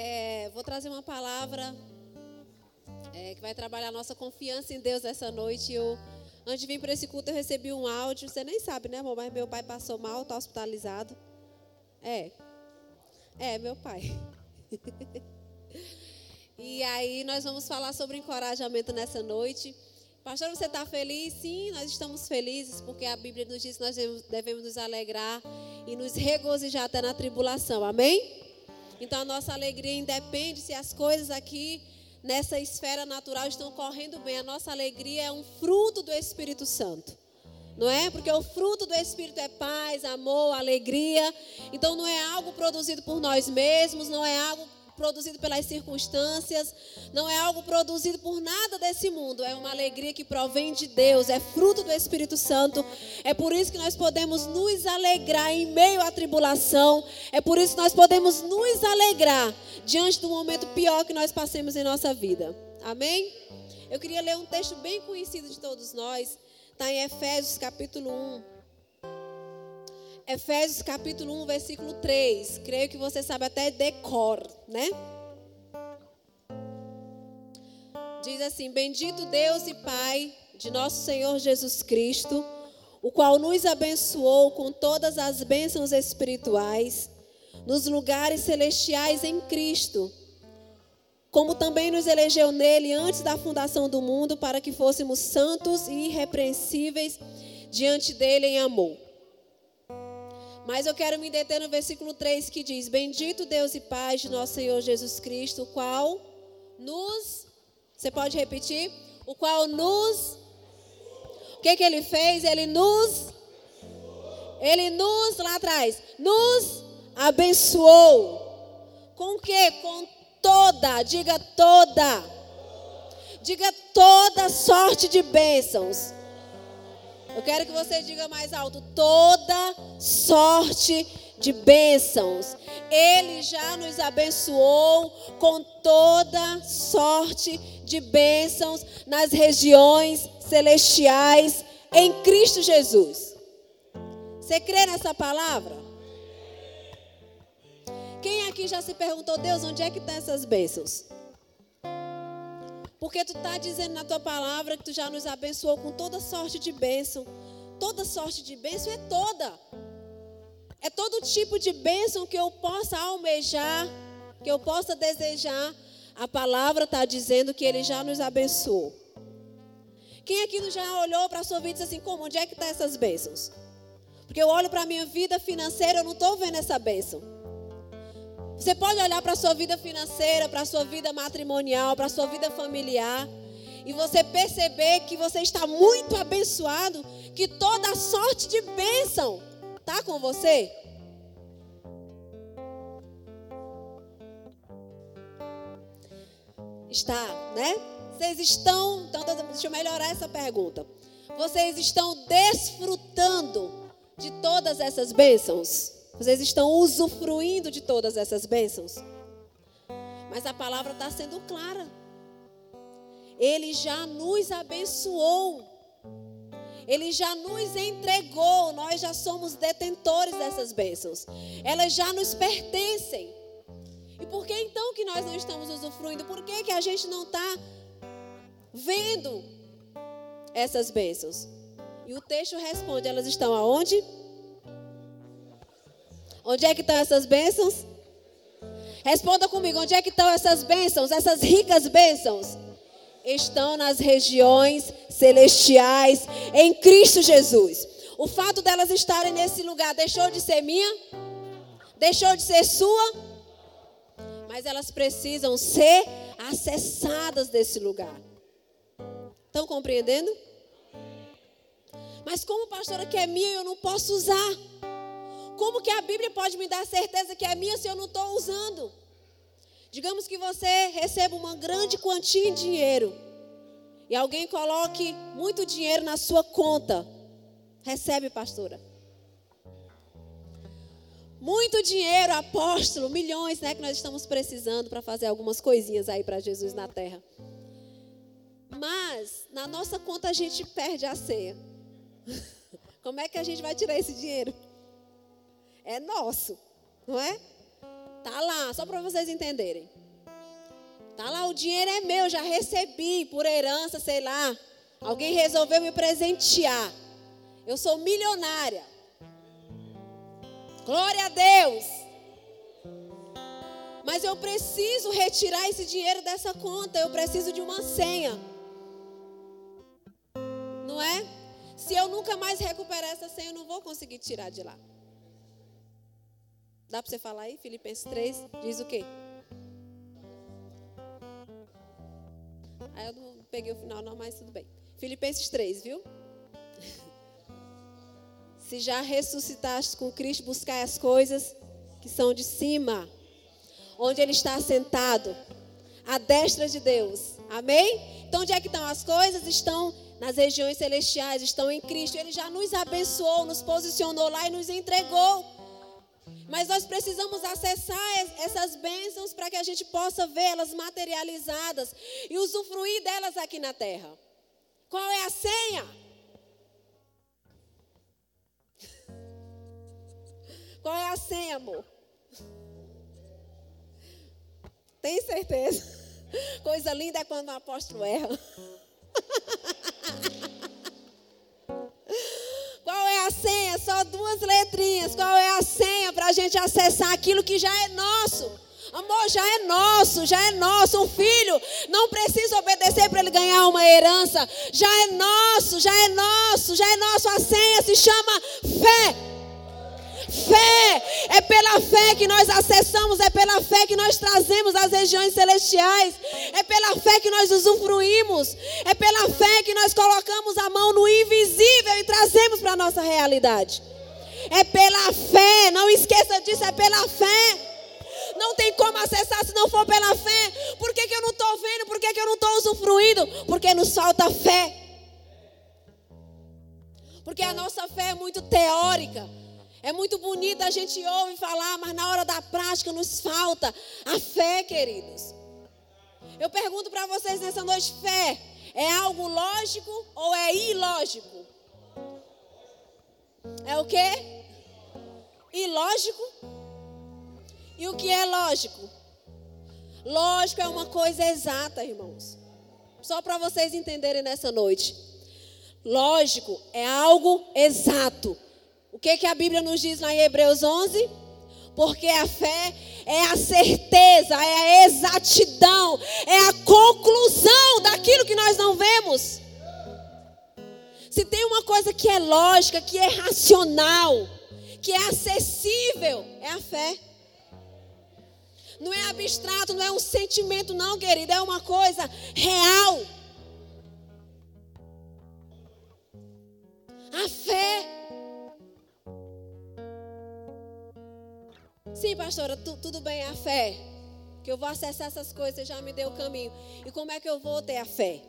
É, vou trazer uma palavra é, que vai trabalhar a nossa confiança em Deus essa noite. Eu, antes de vir para esse culto, eu recebi um áudio. Você nem sabe, né, amor? Mas meu pai passou mal, está hospitalizado. É. É, meu pai. e aí nós vamos falar sobre encorajamento nessa noite. Pastor, você está feliz? Sim, nós estamos felizes, porque a Bíblia nos diz que nós devemos nos alegrar e nos regozijar até na tribulação. Amém? Então a nossa alegria independe se as coisas aqui nessa esfera natural estão correndo bem. A nossa alegria é um fruto do Espírito Santo. Não é? Porque o fruto do Espírito é paz, amor, alegria. Então não é algo produzido por nós mesmos, não é algo produzido pelas circunstâncias, não é algo produzido por nada desse mundo, é uma alegria que provém de Deus, é fruto do Espírito Santo. É por isso que nós podemos nos alegrar em meio à tribulação, é por isso que nós podemos nos alegrar diante do momento pior que nós passemos em nossa vida. Amém? Eu queria ler um texto bem conhecido de todos nós, está em Efésios capítulo 1. Efésios capítulo 1, versículo 3. Creio que você sabe até decor, né? Diz assim: Bendito Deus e Pai de nosso Senhor Jesus Cristo, o qual nos abençoou com todas as bênçãos espirituais nos lugares celestiais em Cristo, como também nos elegeu nele antes da fundação do mundo, para que fôssemos santos e irrepreensíveis diante dele em amor mas eu quero me deter no versículo 3 que diz: Bendito Deus e Pai de nosso Senhor Jesus Cristo, o qual nos. Você pode repetir? O qual nos. O que, que ele fez? Ele nos. Ele nos, lá atrás, nos abençoou. Com o que? Com toda, diga toda. Diga toda sorte de bênçãos eu quero que você diga mais alto: toda sorte de bênçãos. Ele já nos abençoou com toda sorte de bênçãos nas regiões celestiais em Cristo Jesus. Você crê nessa palavra? Quem aqui já se perguntou, Deus, onde é que estão essas bênçãos? Porque tu está dizendo na tua palavra que tu já nos abençoou com toda sorte de bênção. Toda sorte de bênção é toda. É todo tipo de bênção que eu possa almejar, que eu possa desejar. A palavra está dizendo que Ele já nos abençoou. Quem aqui já olhou para a sua vida e disse assim, como, onde é que estão tá essas bênçãos? Porque eu olho para a minha vida financeira, eu não estou vendo essa bênção. Você pode olhar para a sua vida financeira, para a sua vida matrimonial, para a sua vida familiar, e você perceber que você está muito abençoado, que toda sorte de bênção está com você. Está, né? Vocês estão, então deixa eu melhorar essa pergunta. Vocês estão desfrutando de todas essas bênçãos? Vocês estão usufruindo de todas essas bênçãos. Mas a palavra está sendo clara. Ele já nos abençoou. Ele já nos entregou. Nós já somos detentores dessas bênçãos. Elas já nos pertencem. E por que então que nós não estamos usufruindo? Por que, que a gente não está vendo essas bênçãos? E o texto responde: elas estão aonde? Onde é que estão essas bênçãos? Responda comigo, onde é que estão essas bênçãos, essas ricas bênçãos? Estão nas regiões celestiais em Cristo Jesus. O fato delas estarem nesse lugar deixou de ser minha? Deixou de ser sua? Mas elas precisam ser acessadas desse lugar. Estão compreendendo? Mas como pastora que é minha, eu não posso usar. Como que a Bíblia pode me dar certeza que é minha se eu não estou usando? Digamos que você receba uma grande quantia em dinheiro e alguém coloque muito dinheiro na sua conta. Recebe, pastora. Muito dinheiro, apóstolo, milhões, né, que nós estamos precisando para fazer algumas coisinhas aí para Jesus na terra. Mas na nossa conta a gente perde a ceia. Como é que a gente vai tirar esse dinheiro? É nosso, não é? Tá lá, só para vocês entenderem. Tá lá, o dinheiro é meu, já recebi por herança, sei lá. Alguém resolveu me presentear. Eu sou milionária. Glória a Deus. Mas eu preciso retirar esse dinheiro dessa conta. Eu preciso de uma senha. Não é? Se eu nunca mais recuperar essa senha, eu não vou conseguir tirar de lá. Dá para você falar aí? Filipenses 3 diz o quê? Aí eu não peguei o final, não, mas tudo bem. Filipenses 3, viu? Se já ressuscitaste com Cristo, buscai as coisas que são de cima, onde Ele está sentado, à destra de Deus. Amém? Então, onde é que estão as coisas? Estão nas regiões celestiais, estão em Cristo. Ele já nos abençoou, nos posicionou lá e nos entregou. Mas nós precisamos acessar essas bênçãos para que a gente possa vê-las materializadas e usufruir delas aqui na terra. Qual é a senha? Qual é a senha, amor? Tem certeza? Coisa linda é quando o apóstolo erra. senha? Só duas letrinhas. Qual é a senha para a gente acessar aquilo que já é nosso? Amor, já é nosso, já é nosso. Um filho não precisa obedecer para ele ganhar uma herança. Já é nosso, já é nosso, já é nosso. A senha se chama fé. Fé, é pela fé que nós acessamos, é pela fé que nós trazemos as regiões celestiais, é pela fé que nós usufruímos, é pela fé que nós colocamos a mão no invisível e trazemos para a nossa realidade. É pela fé, não esqueça disso, é pela fé. Não tem como acessar se não for pela fé. Por que, que eu não estou vendo? Por que, que eu não estou usufruindo? Porque nos falta fé. Porque a nossa fé é muito teórica. É muito bonito, a gente ouve falar, mas na hora da prática nos falta a fé, queridos. Eu pergunto para vocês nessa noite: fé é algo lógico ou é ilógico? É o quê? Ilógico? E o que é lógico? Lógico é uma coisa exata, irmãos. Só para vocês entenderem nessa noite. Lógico é algo exato. O que, que a Bíblia nos diz lá em Hebreus 11? Porque a fé é a certeza, é a exatidão, é a conclusão daquilo que nós não vemos. Se tem uma coisa que é lógica, que é racional, que é acessível, é a fé. Não é abstrato, não é um sentimento, não, querida, é uma coisa real. A fé Sim, pastora, tu, tudo bem, a fé. Que eu vou acessar essas coisas, você já me deu o caminho. E como é que eu vou ter a fé?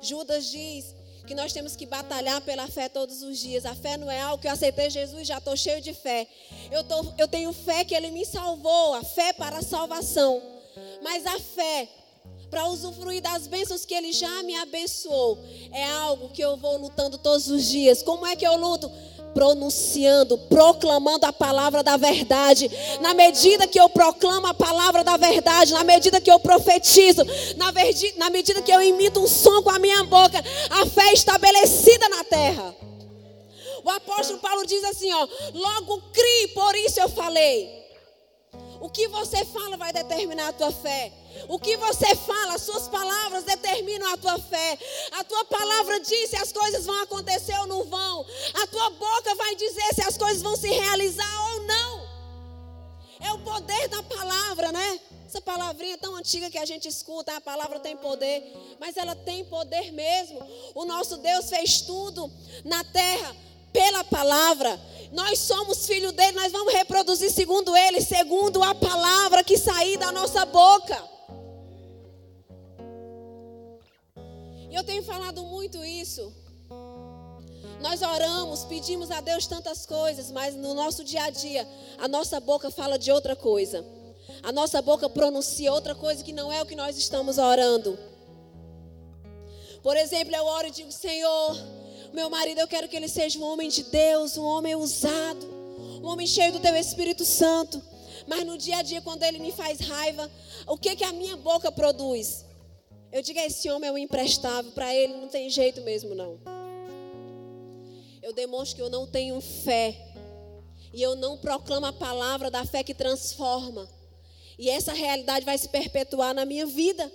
Judas diz que nós temos que batalhar pela fé todos os dias. A fé não é algo que eu aceitei Jesus, já estou cheio de fé. Eu, tô, eu tenho fé que Ele me salvou, a fé para a salvação. Mas a fé para usufruir das bênçãos que Ele já me abençoou é algo que eu vou lutando todos os dias. Como é que eu luto? Pronunciando, proclamando a palavra da verdade. Na medida que eu proclamo a palavra da verdade, na medida que eu profetizo, na, na medida que eu imito um som com a minha boca, a fé é estabelecida na terra. O apóstolo Paulo diz assim, ó, logo crie, por isso eu falei. O que você fala vai determinar a tua fé. O que você fala, as suas palavras determinam a tua fé. A tua palavra diz se as coisas vão acontecer ou não vão. A tua boca vai dizer se as coisas vão se realizar ou não. É o poder da palavra, né? Essa palavrinha tão antiga que a gente escuta, a palavra tem poder, mas ela tem poder mesmo. O nosso Deus fez tudo na terra pela palavra. Nós somos filho dele, nós vamos reproduzir segundo ele, segundo a palavra que sair da nossa boca. E eu tenho falado muito isso. Nós oramos, pedimos a Deus tantas coisas, mas no nosso dia a dia, a nossa boca fala de outra coisa. A nossa boca pronuncia outra coisa que não é o que nós estamos orando. Por exemplo, eu oro e digo: Senhor, meu marido, eu quero que ele seja um homem de Deus, um homem usado, um homem cheio do teu Espírito Santo. Mas no dia a dia, quando ele me faz raiva, o que, que a minha boca produz? Eu digo, esse homem é um imprestável, para ele não tem jeito mesmo, não. Eu demonstro que eu não tenho fé. E eu não proclamo a palavra da fé que transforma. E essa realidade vai se perpetuar na minha vida.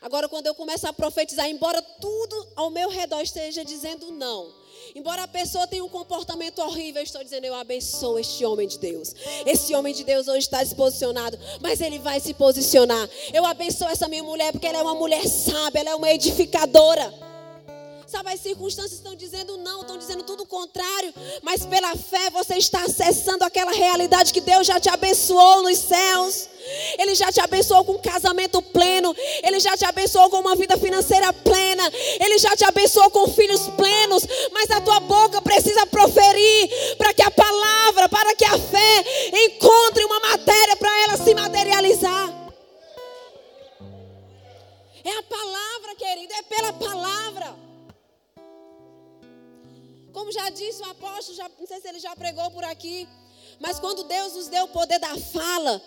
Agora, quando eu começo a profetizar, embora tudo ao meu redor esteja dizendo não, embora a pessoa tenha um comportamento horrível, eu estou dizendo, eu abençoo este homem de Deus. Esse homem de Deus hoje está desposicionado, mas ele vai se posicionar. Eu abençoo essa minha mulher porque ela é uma mulher sábia, ela é uma edificadora. Sabe, as circunstâncias estão dizendo não, estão dizendo tudo o contrário, mas pela fé você está acessando aquela realidade que Deus já te abençoou nos céus. Ele já te abençoou com um casamento pleno. Ele já te abençoou com uma vida financeira plena. Ele já te abençoou com filhos plenos. Mas a tua boca precisa proferir para que a palavra, para que a fé encontre uma matéria para ela se materializar. É a palavra, querido, é pela palavra. Como já disse o apóstolo, já, não sei se ele já pregou por aqui, mas quando Deus nos deu o poder da fala,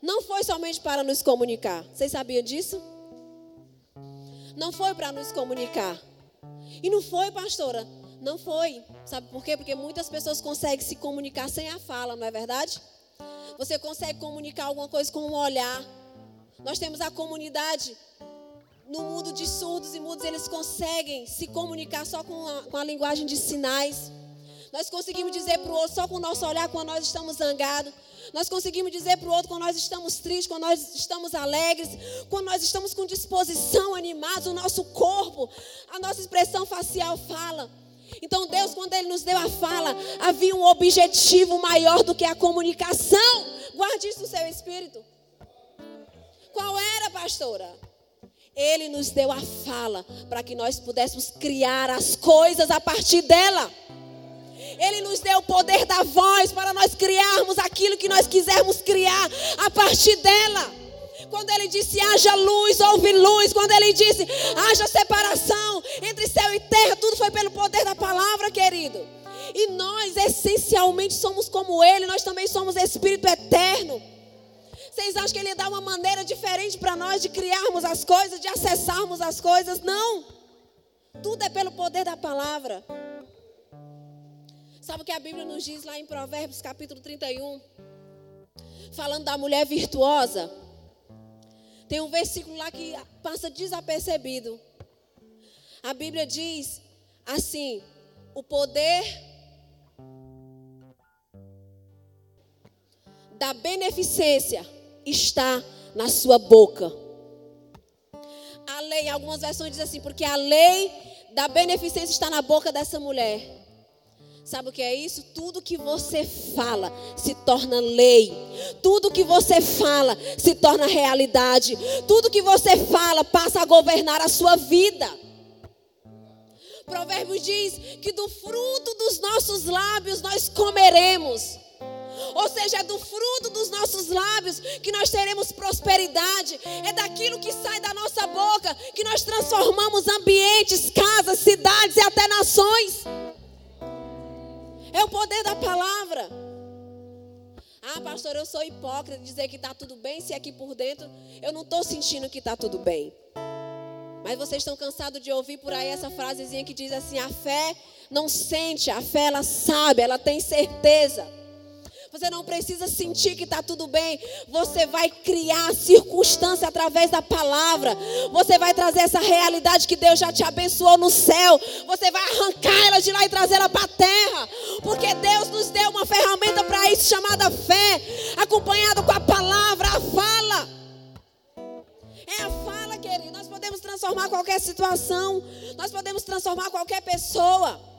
não foi somente para nos comunicar. Vocês sabiam disso? Não foi para nos comunicar. E não foi, pastora? Não foi. Sabe por quê? Porque muitas pessoas conseguem se comunicar sem a fala, não é verdade? Você consegue comunicar alguma coisa com um olhar. Nós temos a comunidade no mundo de surdos e mudos, eles conseguem se comunicar só com a, com a linguagem de sinais. Nós conseguimos dizer para o outro só com o nosso olhar quando nós estamos zangados. Nós conseguimos dizer para o outro quando nós estamos tristes, quando nós estamos alegres, quando nós estamos com disposição, animados, o nosso corpo, a nossa expressão facial fala. Então Deus, quando Ele nos deu a fala, havia um objetivo maior do que a comunicação. Guarde isso no seu espírito. Qual era, pastora? Ele nos deu a fala para que nós pudéssemos criar as coisas a partir dela. Ele nos deu o poder da voz para nós criarmos aquilo que nós quisermos criar a partir dela. Quando ele disse haja luz, houve luz. Quando ele disse haja separação entre céu e terra, tudo foi pelo poder da palavra, querido. E nós essencialmente somos como ele, nós também somos espírito eterno. Vocês acham que ele dá uma maneira diferente para nós de criarmos as coisas, de acessarmos as coisas? Não. Tudo é pelo poder da palavra. Sabe o que a Bíblia nos diz lá em Provérbios capítulo 31? Falando da mulher virtuosa. Tem um versículo lá que passa desapercebido. A Bíblia diz assim: o poder da beneficência está na sua boca. A lei, algumas versões dizem assim, porque a lei da beneficência está na boca dessa mulher. Sabe o que é isso? Tudo que você fala se torna lei. Tudo que você fala se torna realidade. Tudo que você fala passa a governar a sua vida. Provérbios diz que do fruto dos nossos lábios nós comeremos. Ou seja, é do fruto dos nossos lábios que nós teremos prosperidade. É daquilo que sai da nossa boca que nós transformamos ambientes, casas, cidades e até nações. É o poder da palavra. Ah, pastor, eu sou hipócrita de dizer que está tudo bem, se aqui por dentro eu não estou sentindo que está tudo bem. Mas vocês estão cansados de ouvir por aí essa frasezinha que diz assim: a fé não sente, a fé ela sabe, ela tem certeza. Você não precisa sentir que está tudo bem. Você vai criar circunstância através da palavra. Você vai trazer essa realidade que Deus já te abençoou no céu. Você vai arrancar ela de lá e trazer ela para a terra. Porque Deus nos deu uma ferramenta para isso chamada fé, acompanhado com a palavra, a fala. É a fala, querido. Nós podemos transformar qualquer situação. Nós podemos transformar qualquer pessoa.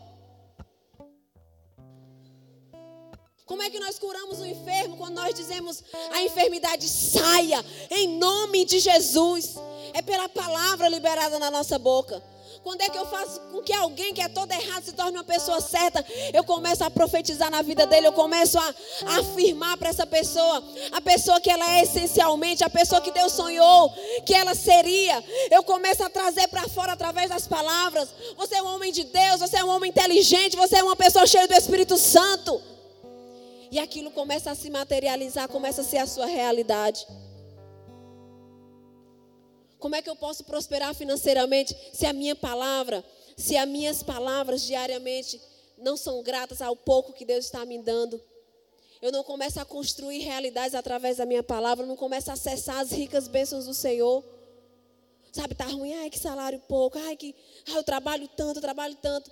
Como é que nós curamos o enfermo quando nós dizemos a enfermidade saia em nome de Jesus? É pela palavra liberada na nossa boca. Quando é que eu faço com que alguém que é todo errado se torne uma pessoa certa? Eu começo a profetizar na vida dele, eu começo a, a afirmar para essa pessoa, a pessoa que ela é essencialmente, a pessoa que Deus sonhou que ela seria. Eu começo a trazer para fora através das palavras. Você é um homem de Deus, você é um homem inteligente, você é uma pessoa cheia do Espírito Santo. E aquilo começa a se materializar, começa a ser a sua realidade. Como é que eu posso prosperar financeiramente se a minha palavra, se as minhas palavras diariamente não são gratas ao pouco que Deus está me dando? Eu não começo a construir realidades através da minha palavra, não começo a acessar as ricas bênçãos do Senhor. Sabe, tá ruim, ai que salário pouco, ai que ai, eu trabalho tanto, eu trabalho tanto.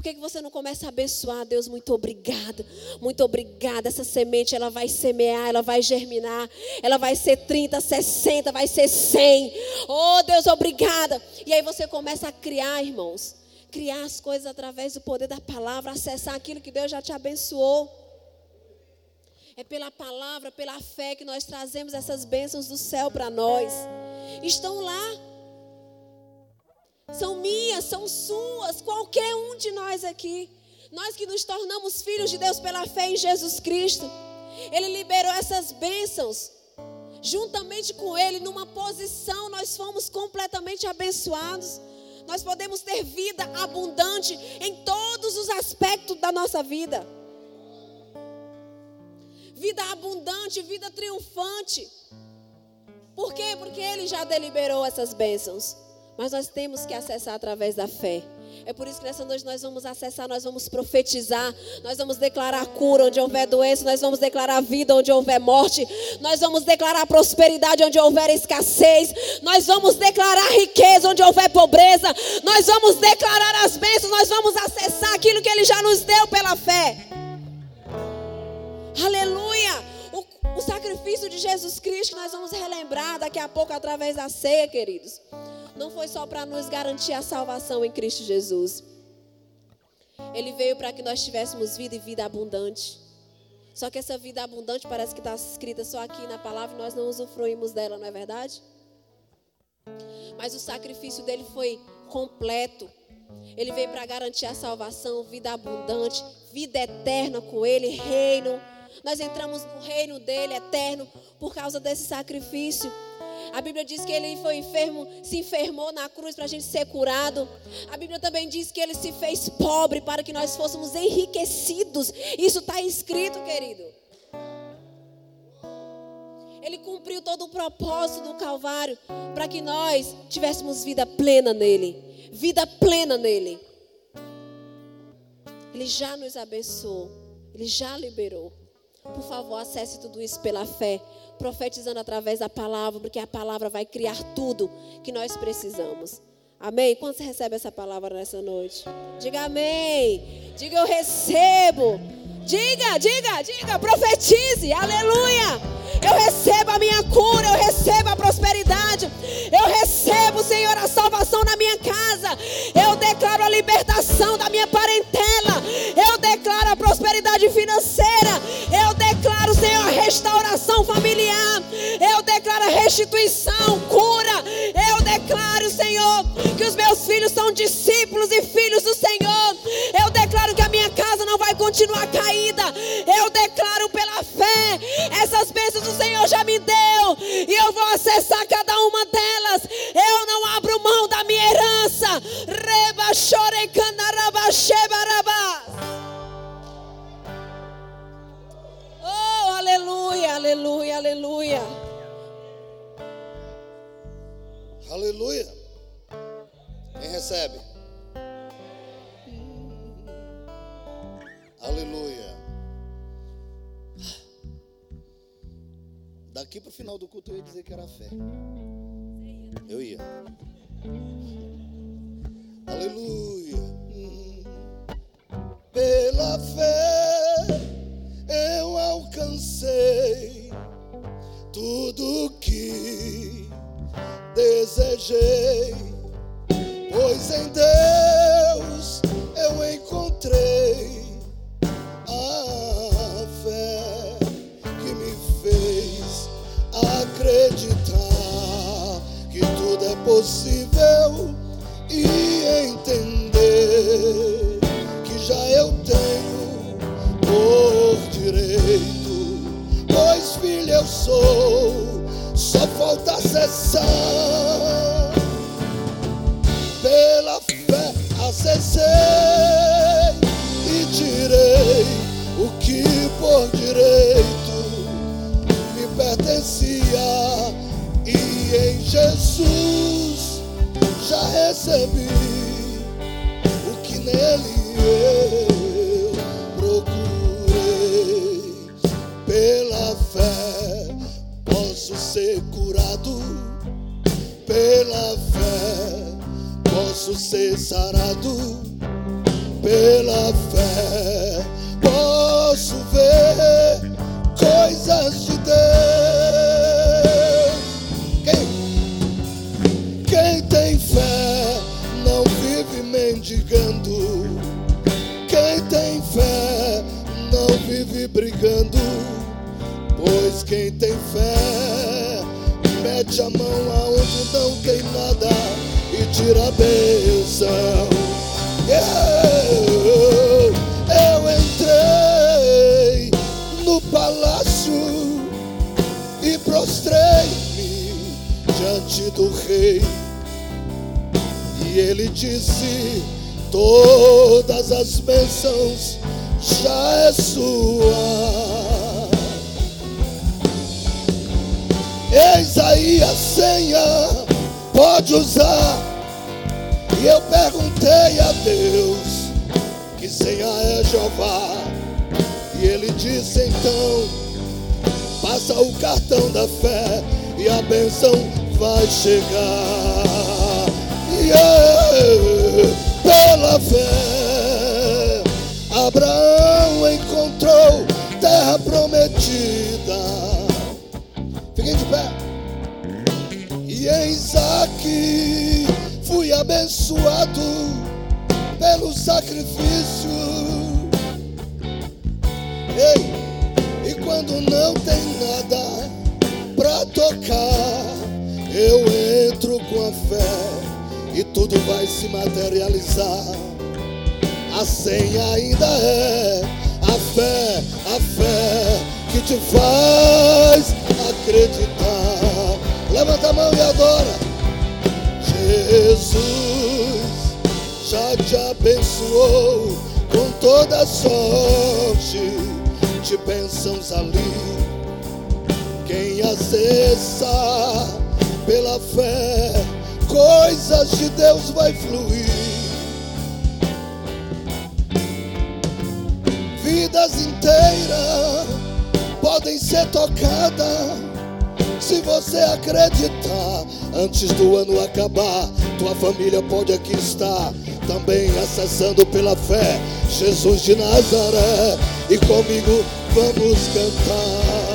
Por que, que você não começa a abençoar? Deus, muito obrigada. Muito obrigada. Essa semente, ela vai semear, ela vai germinar. Ela vai ser 30, 60, vai ser 100. Oh, Deus, obrigada. E aí você começa a criar, irmãos. Criar as coisas através do poder da palavra. Acessar aquilo que Deus já te abençoou. É pela palavra, pela fé que nós trazemos essas bênçãos do céu para nós. Estão lá são minhas, são suas, qualquer um de nós aqui. Nós que nos tornamos filhos de Deus pela fé em Jesus Cristo. Ele liberou essas bênçãos. Juntamente com Ele, numa posição, nós fomos completamente abençoados. Nós podemos ter vida abundante em todos os aspectos da nossa vida. Vida abundante, vida triunfante. Por quê? Porque Ele já deliberou essas bênçãos. Mas nós temos que acessar através da fé. É por isso que nessa noite nós vamos acessar, nós vamos profetizar, nós vamos declarar cura onde houver doença, nós vamos declarar vida onde houver morte, nós vamos declarar prosperidade onde houver escassez, nós vamos declarar riqueza onde houver pobreza, nós vamos declarar as bênçãos, nós vamos acessar aquilo que Ele já nos deu pela fé. Aleluia! O, o sacrifício de Jesus Cristo nós vamos relembrar daqui a pouco através da ceia, queridos não foi só para nos garantir a salvação em Cristo Jesus. Ele veio para que nós tivéssemos vida e vida abundante. Só que essa vida abundante parece que está escrita só aqui na palavra e nós não usufruímos dela, não é verdade? Mas o sacrifício dele foi completo. Ele veio para garantir a salvação, vida abundante, vida eterna com ele, reino. Nós entramos no reino dele eterno por causa desse sacrifício. A Bíblia diz que ele foi enfermo, se enfermou na cruz para a gente ser curado. A Bíblia também diz que ele se fez pobre para que nós fôssemos enriquecidos. Isso está escrito, querido. Ele cumpriu todo o propósito do Calvário para que nós tivéssemos vida plena nele. Vida plena nele. Ele já nos abençoou. Ele já liberou. Por favor, acesse tudo isso pela fé profetizando através da palavra, porque a palavra vai criar tudo que nós precisamos. Amém? Quando você recebe essa palavra nessa noite? Diga amém. Diga eu recebo. Diga, diga, diga, profetize. Aleluia. Eu recebo a minha cura, eu recebo a prosperidade. Eu recebo, Senhor, a salvação na minha casa. Eu declaro a libertação da minha parentela. Eu declaro a prosperidade financeira. Eu declaro, Senhor, a restauração familiar. Eu declaro a restituição, cura. Eu declaro, Senhor, que os meus filhos são discípulos e filhos do Senhor. Eu declaro continuar caída. Eu declaro pela fé essas bênçãos do Senhor já me deu e eu vou acessar cada uma delas. Eu não abro mão da minha herança. Reba chorecanaraba Oh, aleluia, aleluia, aleluia. Aleluia. Quem recebe? Aleluia. Daqui para o final do culto eu ia dizer que era fé. Eu ia. Aleluia. Pela fé mendigando. Quem tem fé não vive brigando. Pois quem tem fé mete a mão aonde não tem nada e tira a bênção. Eu, eu entrei no palácio e prostrei-me diante do rei. Ele disse: Todas as bênçãos já é sua. Eis aí a senha, pode usar. E eu perguntei a Deus: Que senha é Jeová? E ele disse então: Passa o cartão da fé e a benção vai chegar. Pela fé, Abraão encontrou terra prometida. Fiquem de pé. E em Isaac fui abençoado pelo sacrifício. Ei, e quando não tem nada pra tocar, eu entro com a fé e tudo vai se materializar. A senha ainda é a fé, a fé que te faz acreditar. Levanta a mão e adora. Jesus já te abençoou com toda sorte de bênçãos ali. Quem acessa pela fé, coisas de Deus vai fluir. Vidas inteiras podem ser tocadas se você acreditar. Antes do ano acabar, tua família pode aqui estar também acessando pela fé Jesus de Nazaré. E comigo vamos cantar.